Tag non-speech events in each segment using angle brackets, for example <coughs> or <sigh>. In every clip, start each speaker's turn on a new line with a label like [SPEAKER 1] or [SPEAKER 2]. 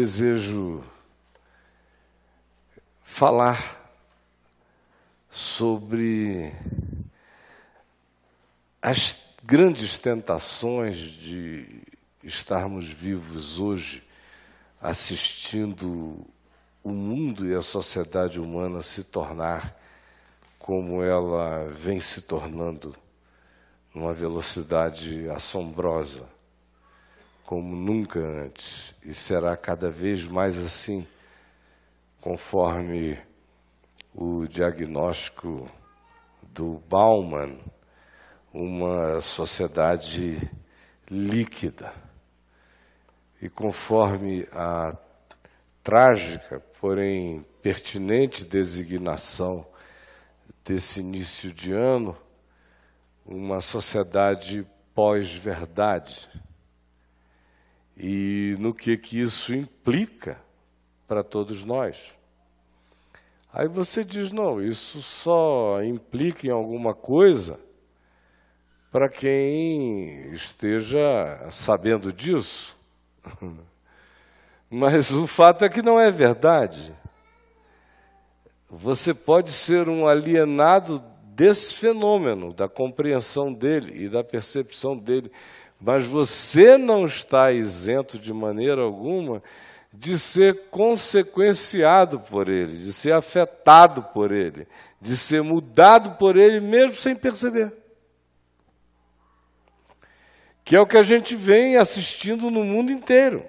[SPEAKER 1] desejo falar sobre as grandes tentações de estarmos vivos hoje assistindo o mundo e a sociedade humana se tornar como ela vem se tornando numa velocidade assombrosa, como nunca antes, e será cada vez mais assim, conforme o diagnóstico do Bauman, uma sociedade líquida. E conforme a trágica, porém pertinente designação desse início de ano, uma sociedade pós-verdade. E no que que isso implica para todos nós. Aí você diz: não, isso só implica em alguma coisa para quem esteja sabendo disso. <laughs> Mas o fato é que não é verdade. Você pode ser um alienado desse fenômeno, da compreensão dele e da percepção dele, mas você não está isento de maneira alguma de ser consequenciado por ele, de ser afetado por ele, de ser mudado por ele, mesmo sem perceber. Que é o que a gente vem assistindo no mundo inteiro.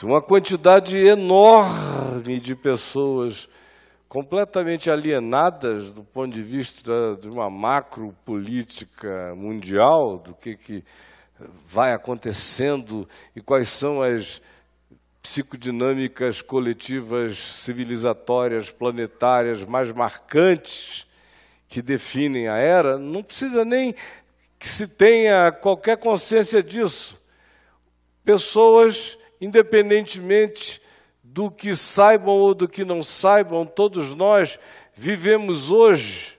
[SPEAKER 1] Uma quantidade enorme de pessoas completamente alienadas do ponto de vista de uma macro política mundial, do que, que vai acontecendo e quais são as psicodinâmicas coletivas civilizatórias planetárias mais marcantes que definem a era, não precisa nem que se tenha qualquer consciência disso. Pessoas independentemente do que saibam ou do que não saibam, todos nós vivemos hoje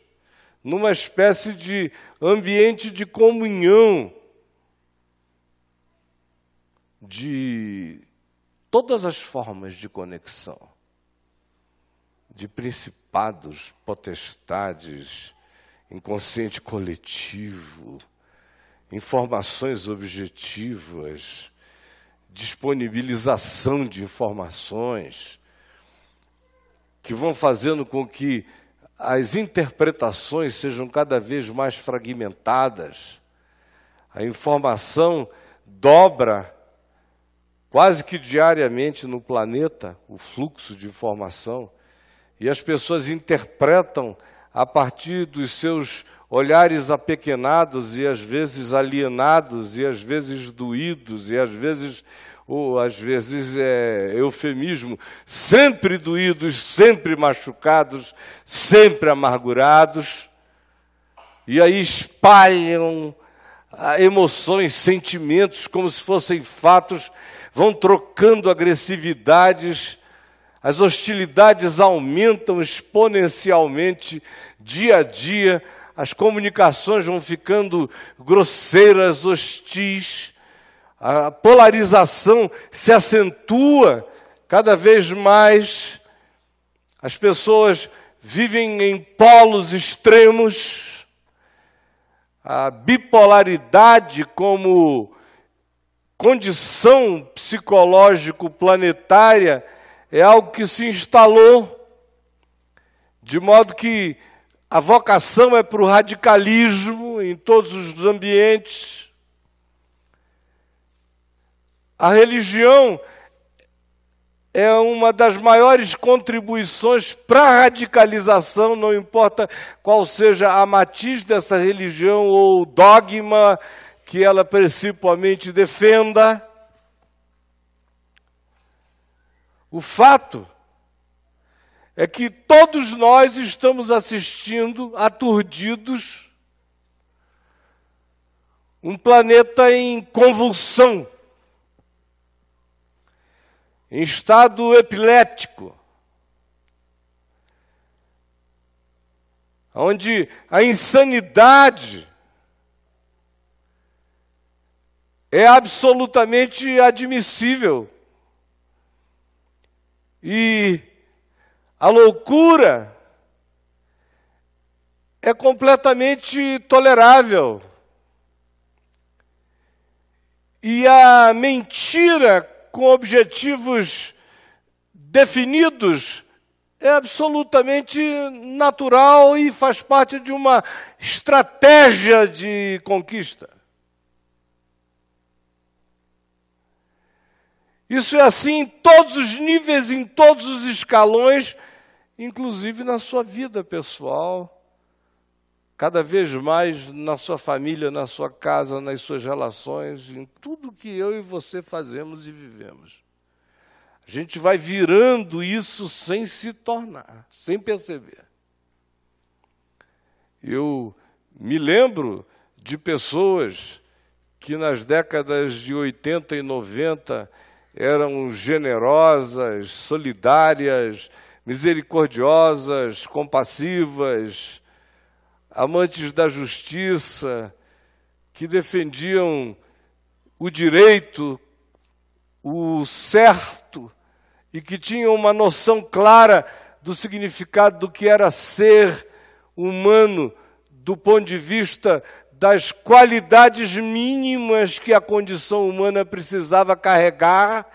[SPEAKER 1] numa espécie de ambiente de comunhão de todas as formas de conexão, de principados, potestades, inconsciente coletivo, informações objetivas, disponibilização de informações, que vão fazendo com que as interpretações sejam cada vez mais fragmentadas. A informação dobra quase que diariamente no planeta o fluxo de informação e as pessoas interpretam a partir dos seus olhares apequenados e às vezes alienados e às vezes doídos e às vezes ou às vezes é eufemismo, sempre doídos, sempre machucados, sempre amargurados, e aí espalham ah, emoções, sentimentos como se fossem fatos, vão trocando agressividades, as hostilidades aumentam exponencialmente dia a dia, as comunicações vão ficando grosseiras, hostis, a polarização se acentua cada vez mais, as pessoas vivem em polos extremos, a bipolaridade como condição psicológico planetária é algo que se instalou, de modo que a vocação é para o radicalismo em todos os ambientes. A religião é uma das maiores contribuições para a radicalização, não importa qual seja a matiz dessa religião ou dogma que ela principalmente defenda. O fato é que todos nós estamos assistindo, aturdidos, um planeta em convulsão, em estado epilético, onde a insanidade é absolutamente admissível. E a loucura é completamente tolerável. E a mentira com objetivos definidos é absolutamente natural e faz parte de uma estratégia de conquista. Isso é assim em todos os níveis, em todos os escalões, inclusive na sua vida pessoal, cada vez mais na sua família, na sua casa, nas suas relações, em tudo que eu e você fazemos e vivemos. A gente vai virando isso sem se tornar, sem perceber. Eu me lembro de pessoas que nas décadas de 80 e 90 eram generosas, solidárias, misericordiosas, compassivas, amantes da justiça, que defendiam o direito, o certo, e que tinham uma noção clara do significado do que era ser humano do ponto de vista das qualidades mínimas que a condição humana precisava carregar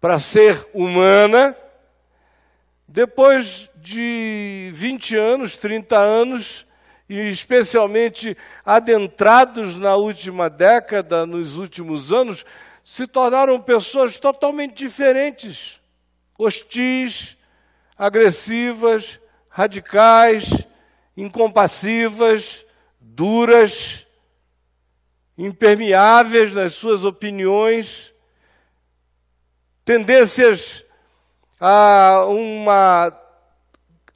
[SPEAKER 1] para ser humana. Depois de 20 anos, 30 anos, e especialmente adentrados na última década, nos últimos anos, se tornaram pessoas totalmente diferentes, hostis, agressivas, radicais, incompassivas, duras, impermeáveis nas suas opiniões, tendências a uma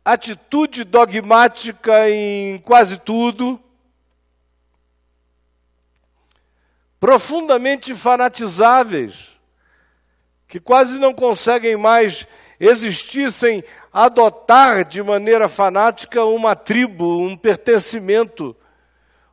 [SPEAKER 1] atitude dogmática em quase tudo, profundamente fanatizáveis, que quase não conseguem mais existir sem adotar de maneira fanática uma tribo, um pertencimento,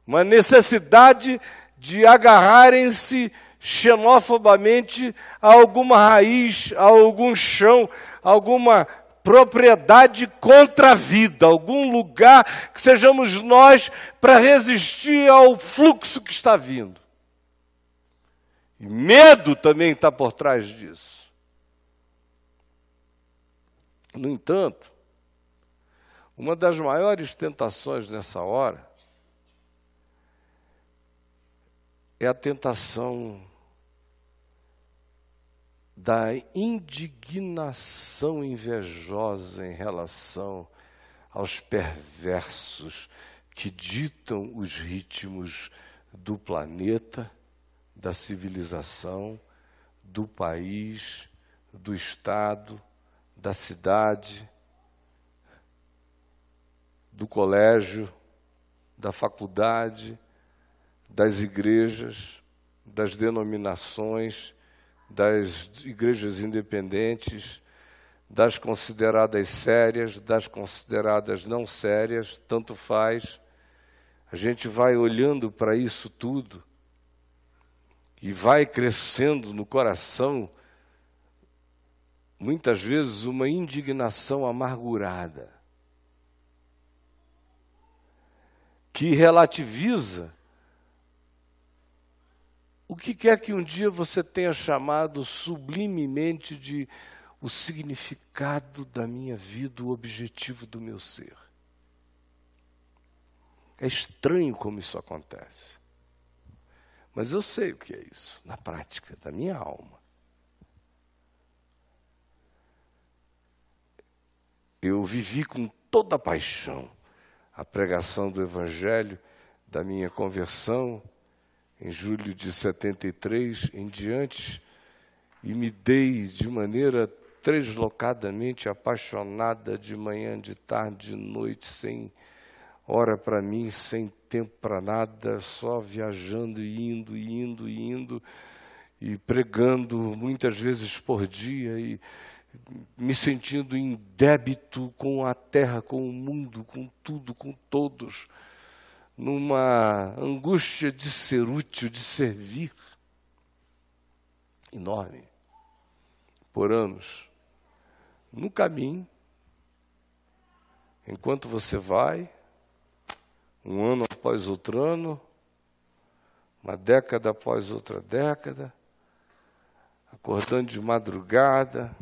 [SPEAKER 1] uma necessidade de agarrarem-se xenofobamente a alguma raiz, a algum chão, a alguma propriedade contra a vida, algum lugar que sejamos nós para resistir ao fluxo que está vindo. E medo também está por trás disso. No entanto, uma das maiores tentações nessa hora é a tentação da indignação invejosa em relação aos perversos que ditam os ritmos do planeta, da civilização, do país, do Estado, da cidade, do colégio, da faculdade, das igrejas, das denominações das igrejas independentes, das consideradas sérias, das consideradas não sérias, tanto faz. A gente vai olhando para isso tudo e vai crescendo no coração, muitas vezes, uma indignação amargurada, que relativiza o que quer que um dia você tenha chamado sublimemente de o significado da minha vida, o objetivo do meu ser. É estranho como isso acontece. Mas eu sei o que é isso, na prática, da minha alma. Eu vivi com toda a paixão a pregação do Evangelho, da minha conversão, em julho de 73 em diante, e me dei de maneira deslocadamente apaixonada de manhã, de tarde, de noite, sem hora para mim, sem tempo para nada, só viajando e indo, e indo, e indo, e pregando muitas vezes por dia, e me sentindo em débito com a terra, com o mundo, com tudo, com todos numa angústia de ser útil, de servir. enorme, por anos, no caminho, enquanto você vai, um ano após outro ano, uma década após outra década, acordando de madrugada,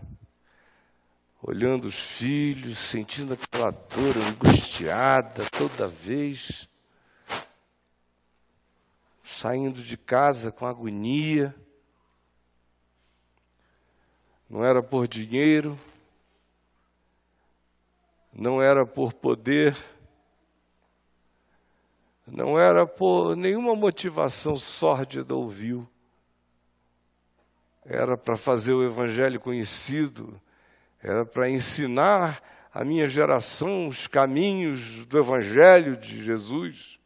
[SPEAKER 1] olhando os filhos, sentindo aquela dor angustiada toda vez, saindo de casa com agonia. Não era por dinheiro, não era por poder, não era por nenhuma motivação sórdida ou vil. Era para fazer o Evangelho conhecido, era para ensinar a minha geração os caminhos do Evangelho de Jesus,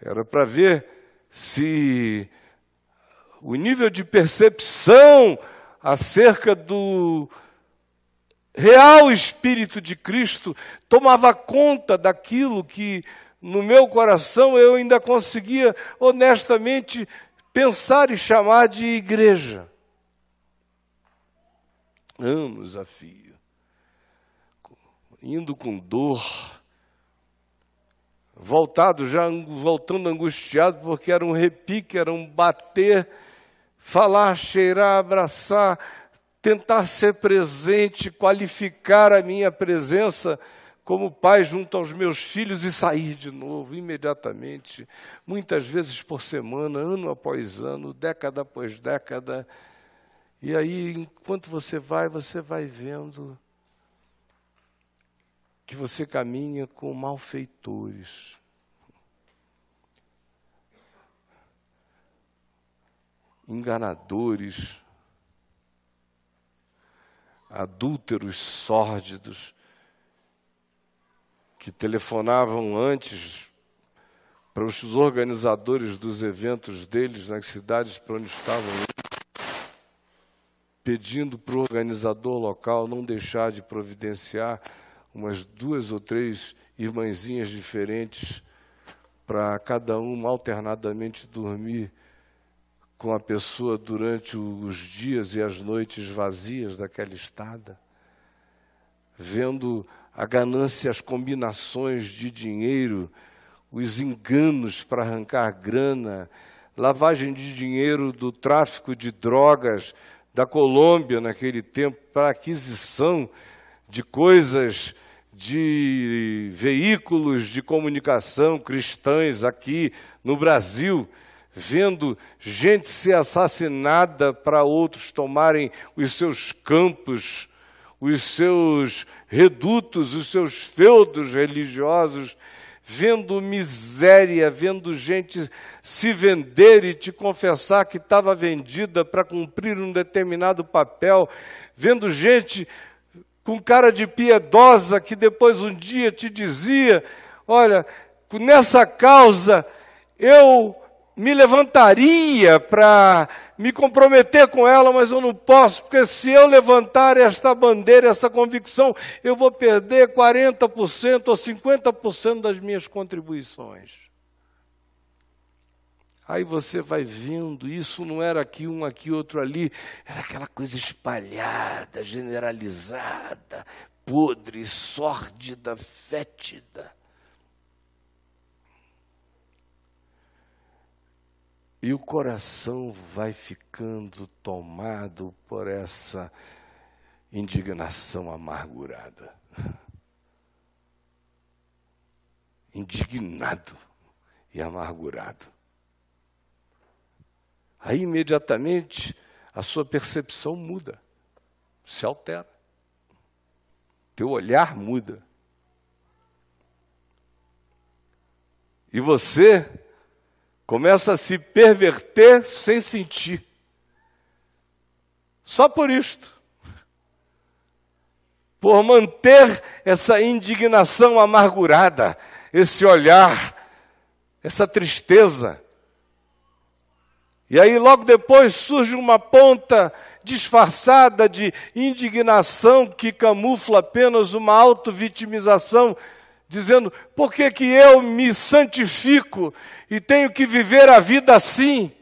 [SPEAKER 1] era para ver se o nível de percepção acerca do real Espírito de Cristo tomava conta daquilo que no meu coração eu ainda conseguia honestamente pensar e chamar de igreja. Anos a fio, indo com dor, voltado já, voltando angustiado, porque era um repique, era um bater, falar, cheirar, abraçar, tentar ser presente, qualificar a minha presença como pai junto aos meus filhos e sair de novo imediatamente, muitas vezes por semana, ano após ano, década após década. E aí, enquanto você vai, você vai vendo que você caminha com malfeitores. Enganadores, adúlteros sórdidos, que telefonavam antes para os organizadores dos eventos deles nas cidades para onde estavam pedindo para o organizador local não deixar de providenciar umas duas ou três irmãzinhas diferentes para cada uma alternadamente dormir com a pessoa durante os dias e as noites vazias daquela estada, vendo a ganância, as combinações de dinheiro, os enganos para arrancar grana, lavagem de dinheiro do tráfico de drogas, da Colômbia naquele tempo para aquisição de coisas de veículos de comunicação cristãs aqui no Brasil, vendo gente ser assassinada para outros tomarem os seus campos, os seus redutos, os seus feudos religiosos vendo miséria, vendo gente se vender e te confessar que estava vendida para cumprir um determinado papel, vendo gente com cara de piedosa que depois um dia te dizia: Olha, nessa causa eu me levantaria para me comprometer com ela, mas eu não posso, porque se eu levantar esta bandeira, essa convicção, eu vou perder 40% ou 50% das minhas contribuições. Aí você vai vendo, isso não era aqui um, aqui outro ali, era aquela coisa espalhada, generalizada, podre, sórdida, fétida. E o coração vai ficando tomado por essa indignação amargurada. <laughs> Indignado e amargurado. Aí imediatamente a sua percepção muda, se altera. Teu olhar muda. E você começa a se perverter sem sentir. Só por isto. Por manter essa indignação amargurada, esse olhar, essa tristeza. E aí, logo depois, surge uma ponta disfarçada de indignação que camufla apenas uma auto-vitimização dizendo: por que, que eu me santifico e tenho que viver a vida assim?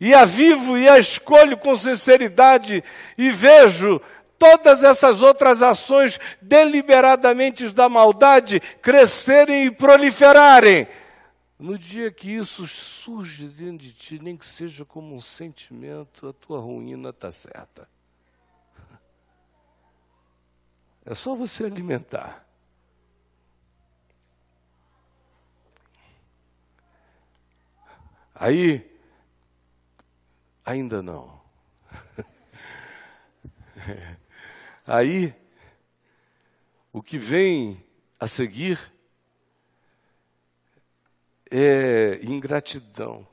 [SPEAKER 1] e a vivo e a escolho com sinceridade e vejo todas essas outras ações deliberadamente da maldade crescerem e proliferarem. No dia que isso surge dentro de ti, nem que seja como um sentimento, a tua ruína está certa. É só você alimentar. Aí, ainda não. <laughs> Aí, o que vem a seguir é ingratidão.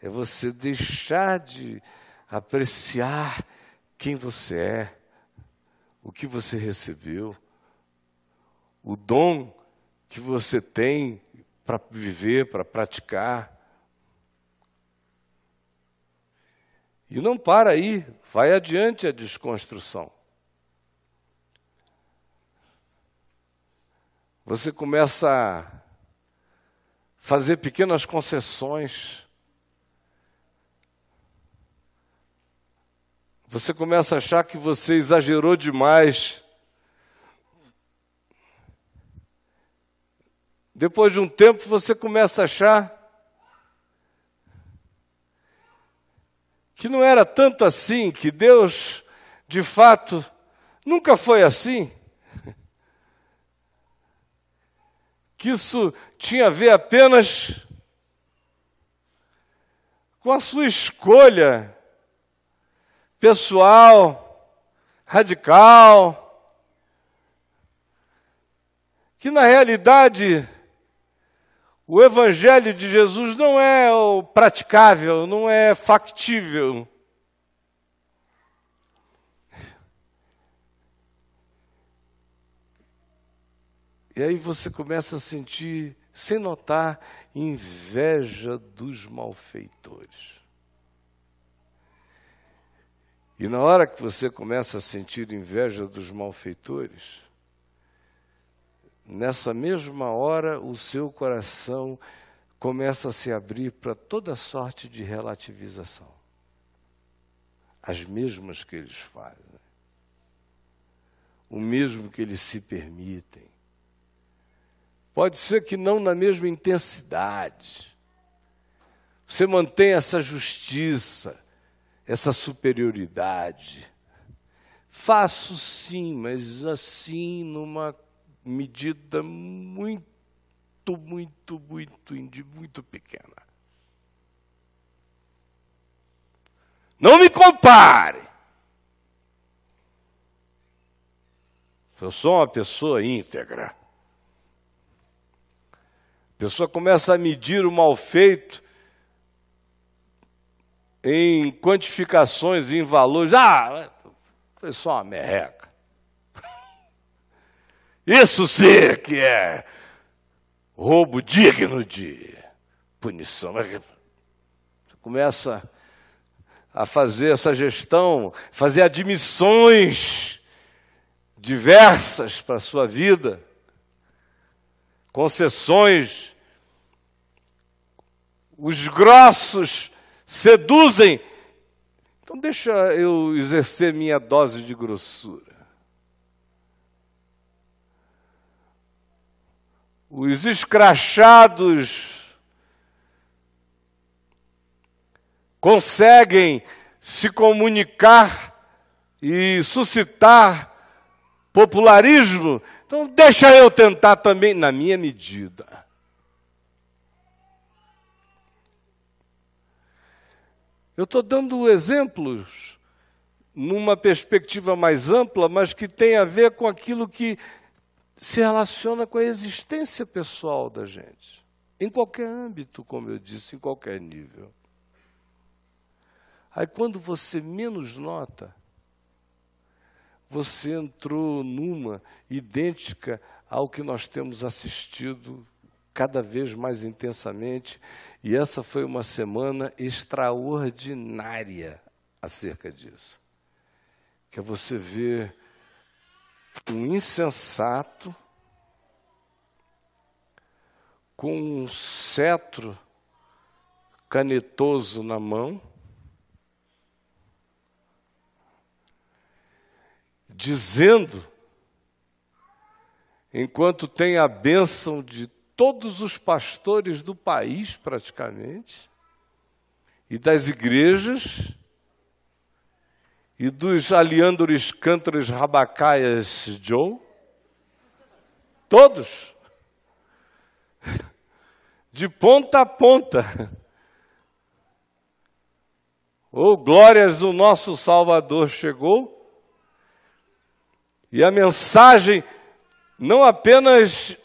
[SPEAKER 1] É você deixar de apreciar quem você é, o que você recebeu, o dom que você tem para viver, para praticar. E não para aí, vai adiante a desconstrução. Você começa fazer pequenas concessões. Você começa a achar que você exagerou demais. Depois de um tempo, você começa a achar que não era tanto assim, que Deus, de fato, nunca foi assim. <laughs> Que isso tinha a ver apenas com a sua escolha pessoal, radical, que na realidade o Evangelho de Jesus não é praticável, não é factível. E aí você começa a sentir, sem notar, inveja dos malfeitores. E na hora que você começa a sentir inveja dos malfeitores, nessa mesma hora o seu coração começa a se abrir para toda sorte de relativização. As mesmas que eles fazem. O mesmo que eles se permitem. Pode ser que não na mesma intensidade. Você mantém essa justiça, essa superioridade. Faço sim, mas assim numa medida muito, muito, muito, muito pequena. Não me compare. Eu sou uma pessoa íntegra. A pessoa começa a medir o mal feito em quantificações, em valores. Ah, foi só uma merreca. <laughs> Isso sim que é roubo digno de punição. Você começa a fazer essa gestão, fazer admissões diversas para a sua vida, concessões. Os grossos seduzem. Então, deixa eu exercer minha dose de grossura. os escrachados conseguem se comunicar e suscitar popularismo, então deixa eu tentar também na minha medida. Eu estou dando exemplos numa perspectiva mais ampla, mas que tem a ver com aquilo que se relaciona com a existência pessoal da gente, em qualquer âmbito, como eu disse, em qualquer nível. Aí quando você menos nota, você entrou numa idêntica ao que nós temos assistido cada vez mais intensamente, e essa foi uma semana extraordinária acerca disso. Que é você ver um insensato com um cetro canetoso na mão, dizendo, enquanto tem a bênção de todos os pastores do país, praticamente, e das igrejas, e dos aliandores cântores rabacaias Joe, todos, <laughs> de ponta a ponta. <laughs> Oh, glórias, o nosso Salvador chegou. E a mensagem, não apenas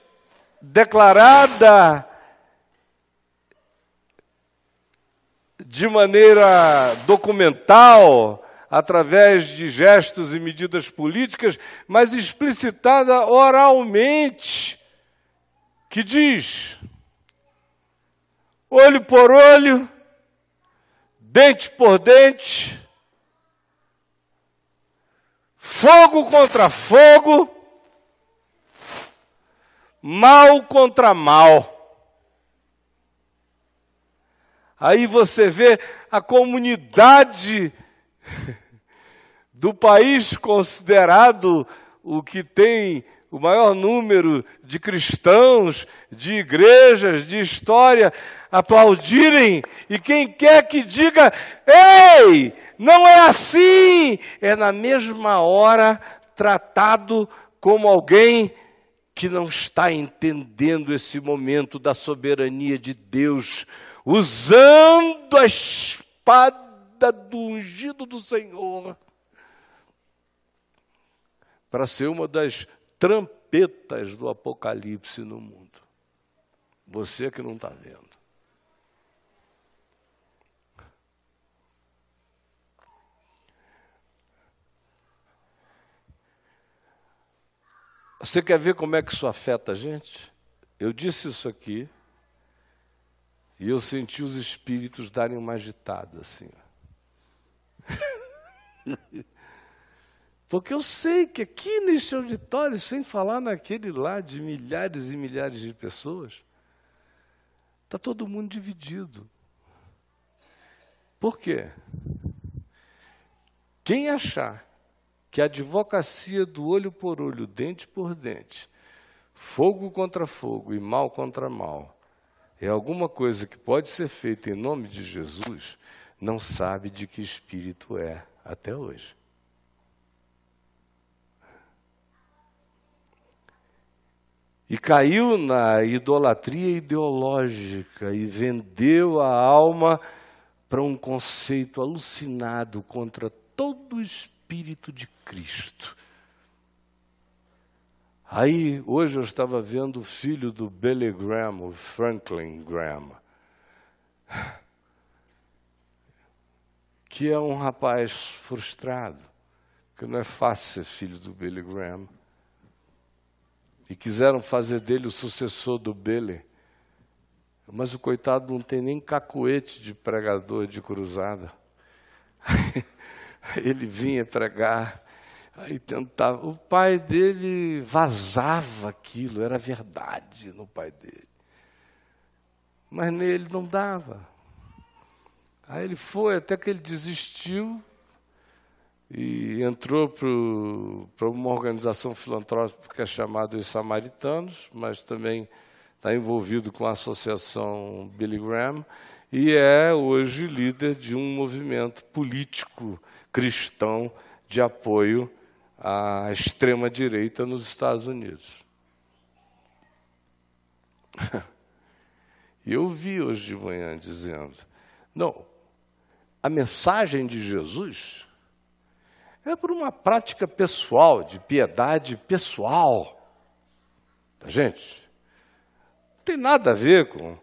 [SPEAKER 1] declarada de maneira documental, através de gestos e medidas políticas, mas explicitada oralmente, que diz: olho por olho, dente por dente, fogo contra fogo, mal contra mal. Aí você vê a comunidade do país considerado o que tem o maior número de cristãos, de igrejas, de história, aplaudirem, e quem quer que diga, ei, não é assim, é na mesma hora tratado como alguém que não está entendendo esse momento da soberania de Deus, usando a espada do ungido do Senhor para ser uma das trompetas do Apocalipse no mundo. Você que não está vendo. Você quer ver como é que isso afeta a gente? Eu disse isso aqui e eu senti os espíritos darem uma agitada assim. <laughs> Porque eu sei que aqui neste auditório, sem falar naquele lá de milhares e milhares de pessoas, está todo mundo dividido. Por quê? Quem achar que a advocacia do olho por olho, dente por dente, fogo contra fogo e mal contra mal, é alguma coisa que pode ser feita em nome de Jesus, não sabe de que espírito é até hoje. e caiu na idolatria ideológica e vendeu a alma para um conceito alucinado contra todo o espírito de Cristo. Aí, hoje eu estava vendo o filho do Billy Graham, o Franklin Graham, que é um rapaz frustrado, que não é fácil ser filho do Billy Graham e quiseram fazer dele o sucessor do Bele. Mas o coitado não tem nem cacoete de pregador de cruzada. <laughs> Ele vinha pregar, aí tentava. O pai dele vazava aquilo, era verdade no pai dele. Mas nele não dava. Aí ele foi, até que ele desistiu, e entrou para uma organização filantrópica chamada Os Samaritanos, mas também está envolvido com a associação Billy Graham e é hoje líder de um movimento político cristão de apoio à extrema-direita nos Estados Unidos. E <laughs> eu vi hoje de manhã dizendo: não, a mensagem de Jesus é por uma prática pessoal, de piedade pessoal da gente. Tem nada a ver com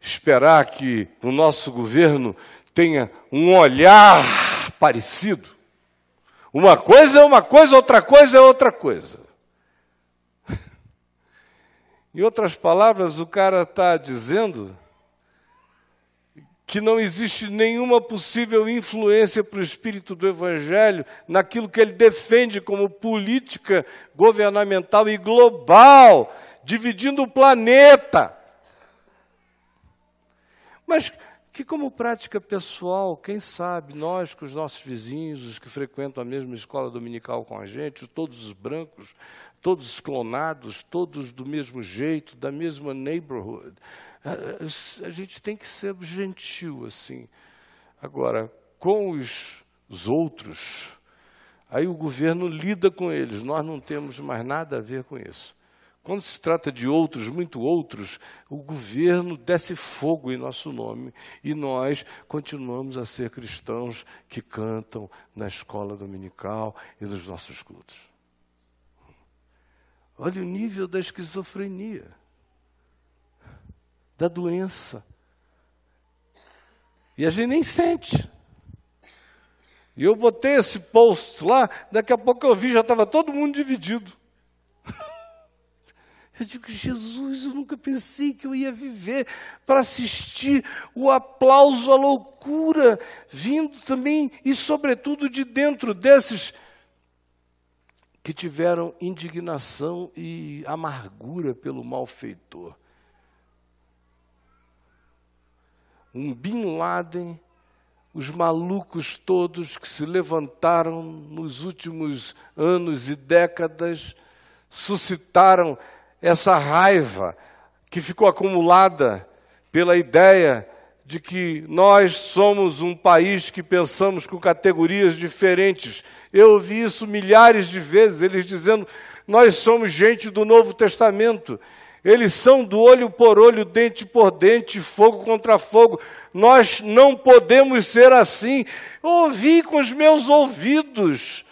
[SPEAKER 1] esperar que o nosso governo tenha um olhar parecido. Uma coisa é uma coisa, outra coisa é outra coisa. <laughs> Em outras palavras, o cara está dizendo que não existe nenhuma possível influência para o espírito do Evangelho naquilo que ele defende como política governamental e global, dividindo o planeta. Mas que, como prática pessoal, quem sabe, nós com os nossos vizinhos, os que frequentam a mesma escola dominical com a gente, todos os brancos, todos clonados, todos do mesmo jeito, da mesma neighborhood, a, gente tem que ser gentil assim. Agora, com os, os outros, aí o governo lida com eles, nós não temos mais nada a ver com isso. Quando se trata de outros, muito outros, o governo desce fogo em nosso nome e nós continuamos a ser cristãos que cantam na escola dominical e nos nossos cultos. Olha o nível da esquizofrenia, da doença. E a gente nem sente. E eu botei esse post lá, daqui a pouco eu vi, já estava todo mundo dividido. Eu digo, Jesus, eu nunca pensei que eu ia viver para assistir o aplauso, a loucura, vindo também e, sobretudo, de dentro desses que tiveram indignação e amargura pelo malfeitor. Um Bin Laden, os malucos todos que se levantaram nos últimos anos e décadas, suscitaram essa raiva que ficou acumulada pela ideia de que nós somos um país que pensamos com categorias diferentes. Eu ouvi isso milhares de vezes, eles dizendo: nós somos gente do Novo Testamento. Eles são do olho por olho, dente por dente, fogo contra fogo. Nós não podemos ser assim. ouvi com os meus ouvidos.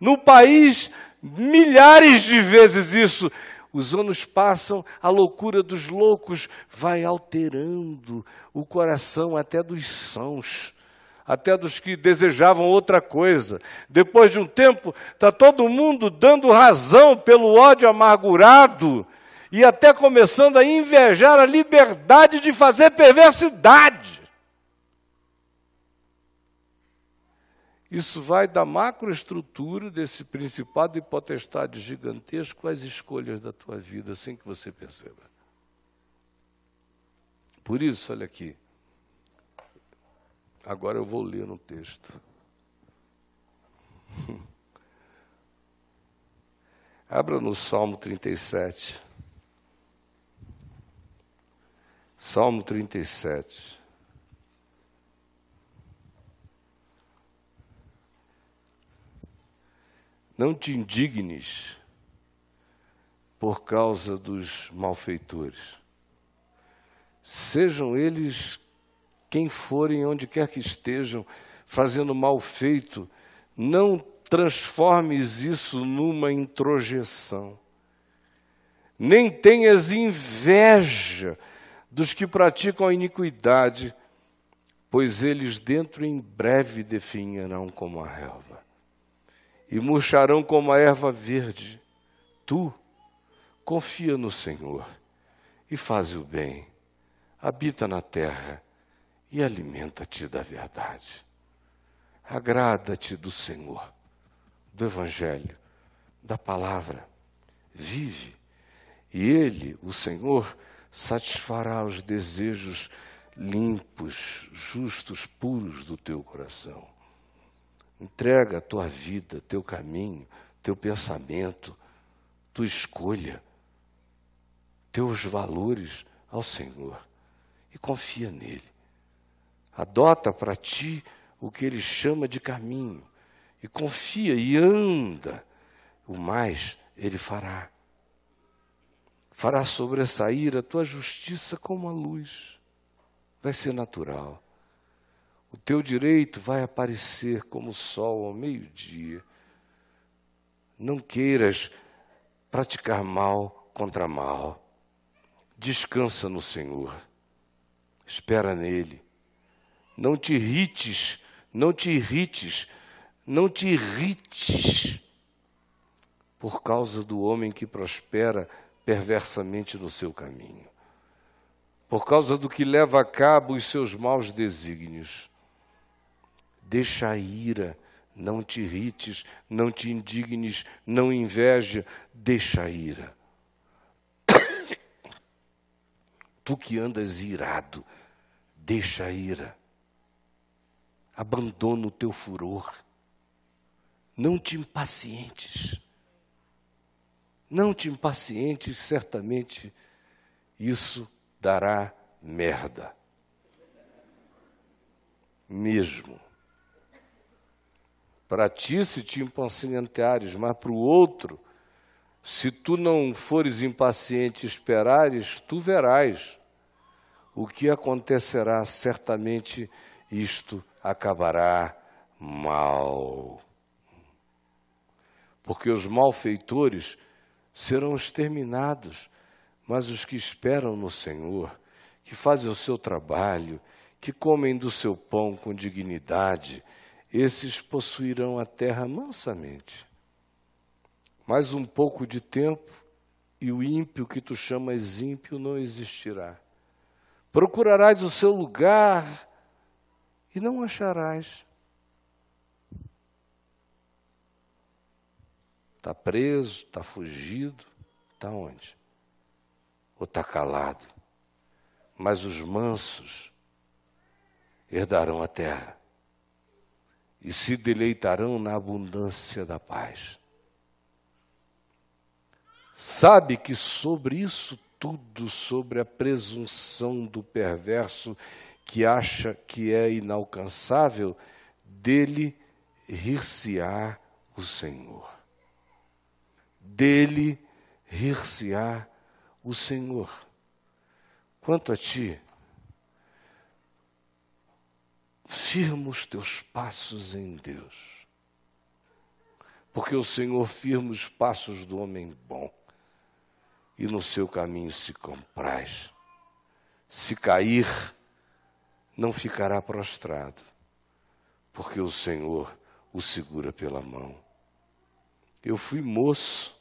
[SPEAKER 1] No país, milhares de vezes isso. Os anos passam, a loucura dos loucos vai alterando o coração até dos sãos, até dos que desejavam outra coisa. Depois de um tempo, está todo mundo dando razão pelo ódio amargurado e até começando a invejar a liberdade de fazer perversidade. Isso vai da macroestrutura desse principado e potestade gigantesco às escolhas da tua vida, sem que você perceba. Por isso, olha aqui. Agora eu vou ler no texto. <laughs> Abra no Salmo 37. Salmo 37. Não te indignes por causa dos malfeitores. Sejam eles quem forem, onde quer que estejam, fazendo mal feito, não transformes isso numa introjeção. Nem tenhas inveja dos que praticam a iniquidade, pois eles dentro em breve definharão como a relva e murcharão como a erva verde. Tu confia no Senhor e faz o bem, habita na terra e alimenta-te da verdade. Agrada-te do Senhor, do Evangelho, da palavra, vive, e Ele, o Senhor, satisfará os desejos limpos, justos, puros do teu coração. Entrega a tua vida, teu caminho, teu pensamento, tua escolha, teus valores ao Senhor e confia nele. Adota para ti o que ele chama de caminho e confia e anda. O mais ele fará. Fará sobressair a tua justiça como a luz. Vai ser natural. O teu direito vai aparecer como o sol ao meio-dia. Não queiras praticar mal contra mal. Descansa no Senhor. Espera nele. Não te irrites, não te irrites, não te irrites por causa do homem que prospera perversamente no seu caminho, por causa do que leva a cabo os seus maus desígnios. Deixa a ira, não te irrites, não te indignes, não inveja, deixa a ira. <coughs> tu que andas irado, Deixa a ira. Abandona o teu furor. Não te impacientes. Não te impacientes, certamente isso dará merda. Mesmo. Para ti, se te impacientares, mas para o outro, se tu não fores impaciente e esperares, tu verás o que acontecerá, certamente isto acabará mal. Porque os malfeitores serão exterminados, mas os que esperam no Senhor, que fazem o seu trabalho, que comem do seu pão com dignidade, esses possuirão a terra mansamente. Mais um pouco de tempo e o ímpio que tu chamas ímpio não existirá. Procurarás o seu lugar e não acharás. Está preso, está fugido, está onde? Ou está calado? Mas os mansos herdarão a terra e se deleitarão na abundância da paz. Sabe que sobre isso tudo, sobre a presunção do perverso que acha que é inalcançável, dele rir-se-á o Senhor. Dele rir-se-á o Senhor. Quanto a ti, firma os teus passos em Deus, porque o Senhor firma os passos do homem bom, e no seu caminho se compraz. Se cair, não ficará prostrado, porque o Senhor o segura pela mão. Eu fui moço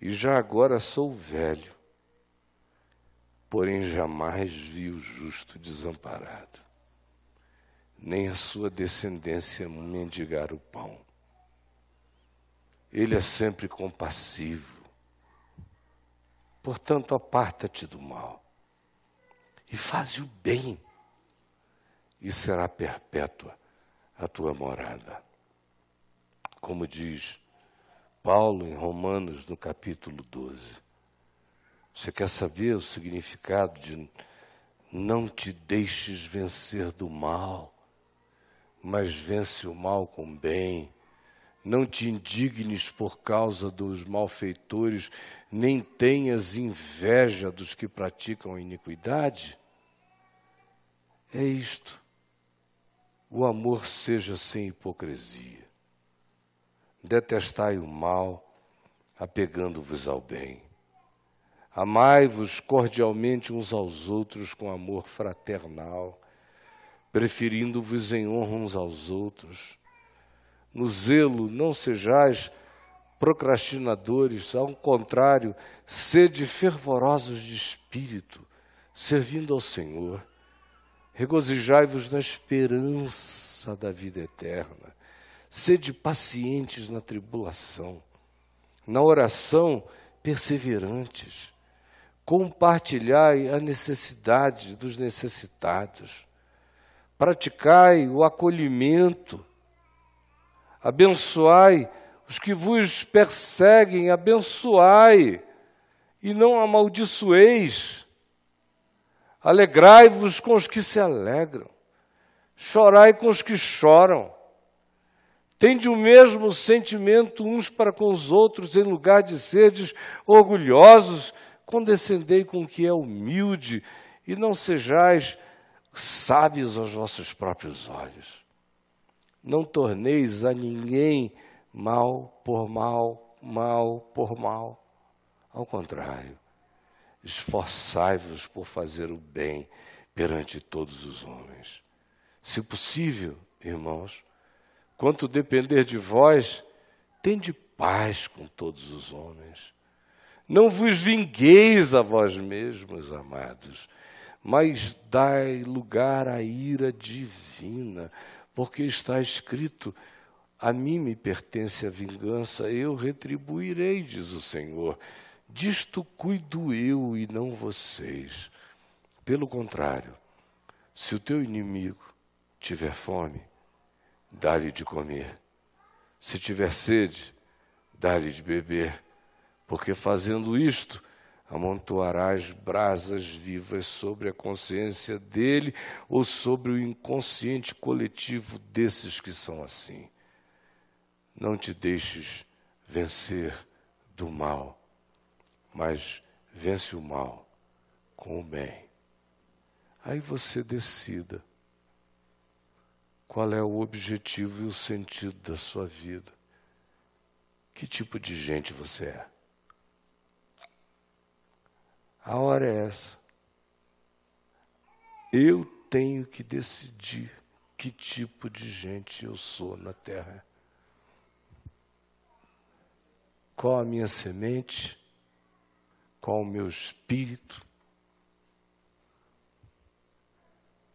[SPEAKER 1] e já agora sou velho, porém jamais vi o justo desamparado, nem a sua descendência mendigar o pão. Ele é sempre compassivo. Portanto, aparta-te do mal e faz o bem, e será perpétua a tua morada. Como diz Paulo em Romanos, no capítulo 12. Você quer saber o significado de não te deixes vencer do mal, mas vence o mal com bem. Não te indignes por causa dos malfeitores, nem tenhas inveja dos que praticam iniquidade. É isto. O amor seja sem hipocrisia. Detestai o mal, apegando-vos ao bem. Amai-vos cordialmente uns aos outros com amor fraternal, preferindo-vos em honra uns aos outros. No zelo, não sejais procrastinadores, ao contrário, sede fervorosos de espírito, servindo ao Senhor. Regozijai-vos na esperança da vida eterna, sede pacientes na tribulação, na oração perseverantes, compartilhai a necessidade dos necessitados, praticai o acolhimento, abençoai os que vos perseguem, abençoai e não amaldiçoeis Alegrai-vos com os que se alegram, chorai com os que choram. Tende o mesmo sentimento uns para com os outros, em lugar de serdes orgulhosos, condescendei com o que é humilde, e não sejais sábios aos vossos próprios olhos. Não torneis a ninguém mal por mal, mal por mal. Ao contrário, esforçai-vos por fazer o bem perante todos os homens. Se possível, irmãos, quanto depender de vós, tende paz com todos os homens. Não vos vingueis a vós mesmos, amados, mas dai lugar à ira divina, porque está escrito: a mim me pertence a vingança, eu retribuirei, diz o Senhor. Disto cuido eu e não vocês. Pelo contrário, Se o teu inimigo tiver fome, dá-lhe de comer. Se tiver sede, dá-lhe de beber. Porque fazendo isto, amontoarás brasas vivas sobre a consciência dele ou sobre o inconsciente coletivo desses que são assim. Não te deixes vencer do mal, mas vence o mal com o bem. Aí você decida qual é o objetivo e o sentido da sua vida. Que tipo de gente você é? A hora é essa. Eu tenho que decidir que tipo de gente eu sou na terra. Qual a minha semente? Qual o meu espírito?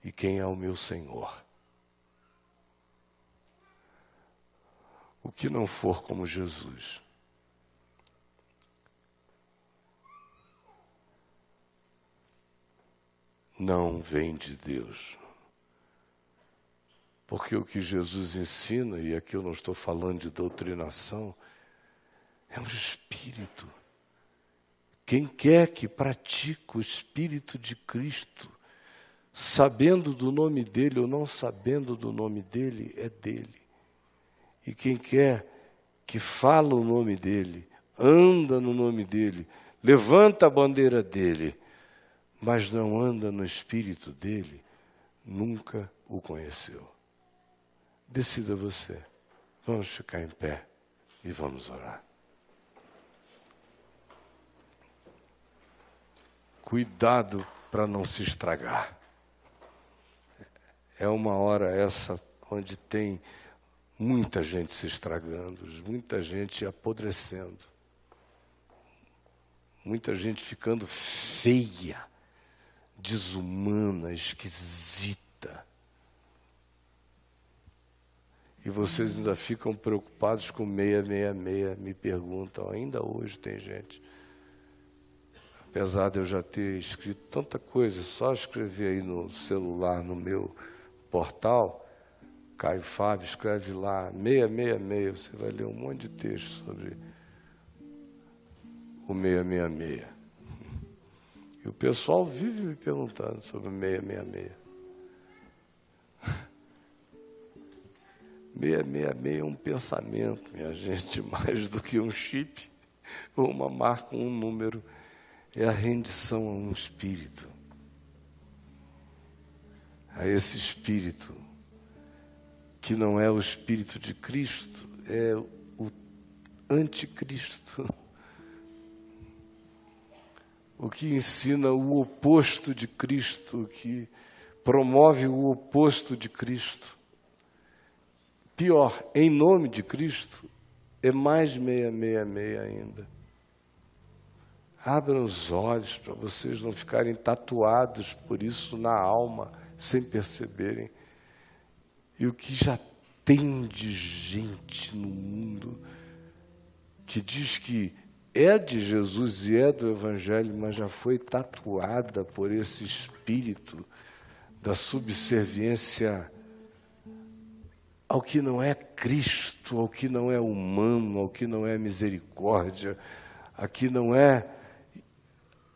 [SPEAKER 1] E quem é o meu Senhor? O que não for como Jesus não vem de Deus. Porque o que Jesus ensina, e aqui eu não estou falando de doutrinação, é um espírito. Quem quer que pratique o espírito de Cristo, sabendo do nome dele ou não sabendo do nome dele, é dele. E quem quer que fala o nome dele, anda no nome dele, levanta a bandeira dele, mas não anda no espírito dele, nunca o conheceu. Decida você. Vamos ficar em pé e vamos orar. Cuidado para não se estragar. É uma hora essa onde tem muita gente se estragando, muita gente apodrecendo, muita gente ficando feia desumana, esquisita. E vocês ainda ficam preocupados com 666, me perguntam, ainda hoje tem gente. Apesar de eu já ter escrito tanta coisa, só escrever aí no celular, no meu portal, Caio Fábio, escreve lá, 666, você vai ler um monte de texto sobre o 666. E o pessoal vive me perguntando sobre o 666. 666 é um pensamento, minha gente, <laughs> mais do que um chip ou uma marca, um número. É a rendição a um espírito. A esse espírito, que não é o espírito de Cristo, é o anticristo <laughs> o que ensina o oposto de Cristo, o que promove o oposto de Cristo. Pior, em nome de Cristo, é mais 666 ainda. Abram os olhos para vocês não ficarem tatuados por isso na alma, sem perceberem. E o que já tem de gente no mundo que diz que é de Jesus e é do Evangelho, mas já foi tatuada por esse espírito da subserviência ao que não é Cristo, ao que não é humano, ao que não é misericórdia, a que não é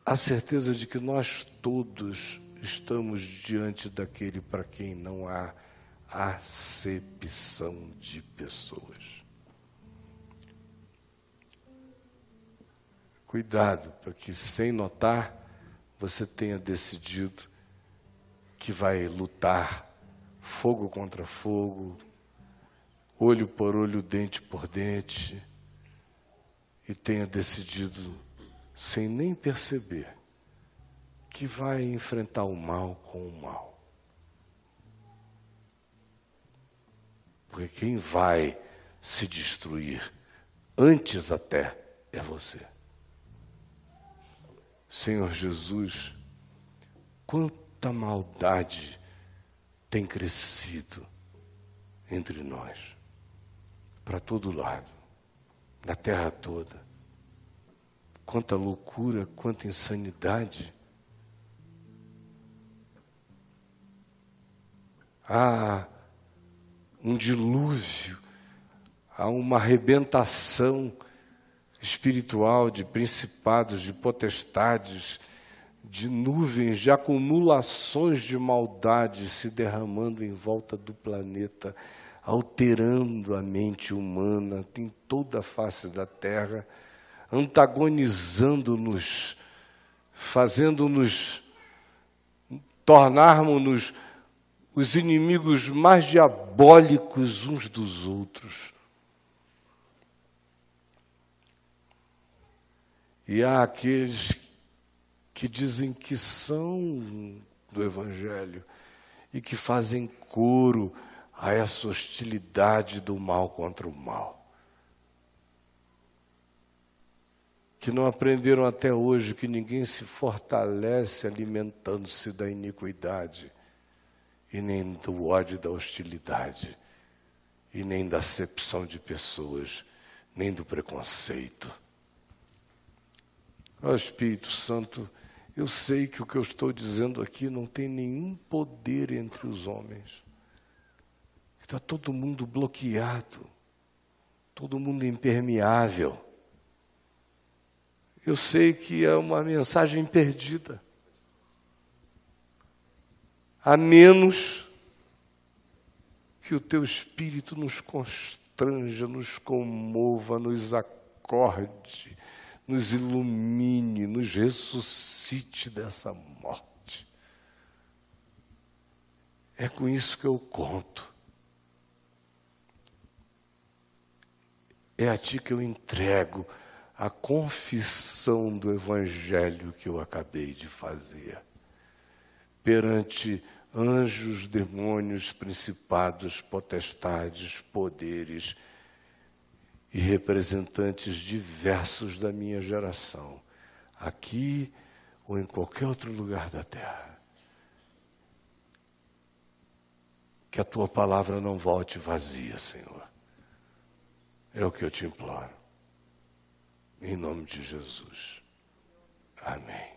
[SPEAKER 1] a certeza de que nós todos estamos diante daquele para quem não há acepção de pessoas. Cuidado, para que sem notar você tenha decidido que vai lutar fogo contra fogo, olho por olho, dente por dente, e tenha decidido, sem nem perceber, que vai enfrentar o mal com o mal. Porque quem vai se destruir antes até é você. Senhor Jesus, quanta maldade tem crescido entre nós, para todo lado, na terra toda. Quanta loucura, quanta insanidade. há um dilúvio, há uma arrebentação espiritual de principados, de potestades, de nuvens, de acumulações de maldade se derramando em volta do planeta, alterando a mente humana em toda a face da terra, antagonizando-nos, fazendo-nos tornarmos-nos os inimigos mais diabólicos uns dos outros. E há aqueles que dizem que são do Evangelho e que fazem coro a essa hostilidade do mal contra o mal. Que não aprenderam até hoje que ninguém se fortalece alimentando-se da iniquidade, e nem do ódio da hostilidade, e nem da acepção de pessoas, nem do preconceito. Ó Espírito Santo, eu sei que o que eu estou dizendo aqui não tem nenhum poder entre os homens. Está todo mundo bloqueado, todo mundo impermeável. Eu sei que é uma mensagem perdida. A menos que o teu espírito nos constranja, nos comova, nos acorde, nos ilumine, nos ressuscite dessa morte. É com isso que eu conto. É a ti que eu entrego a confissão do Evangelho que eu acabei de fazer. Perante anjos, demônios, principados, potestades, poderes e representantes diversos da minha geração, aqui ou em qualquer outro lugar da terra. Que a tua palavra não volte vazia, Senhor. É o que eu te imploro. Em nome de Jesus. Amém.